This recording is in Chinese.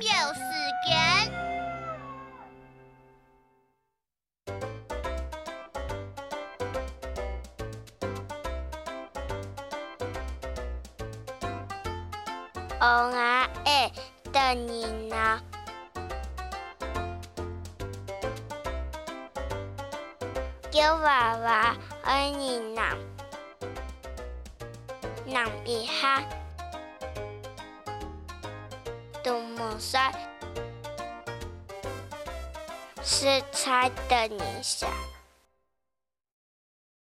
有时间。我爱等你呢。叫娃娃爱你呢。南一下，我猜是猜的你想。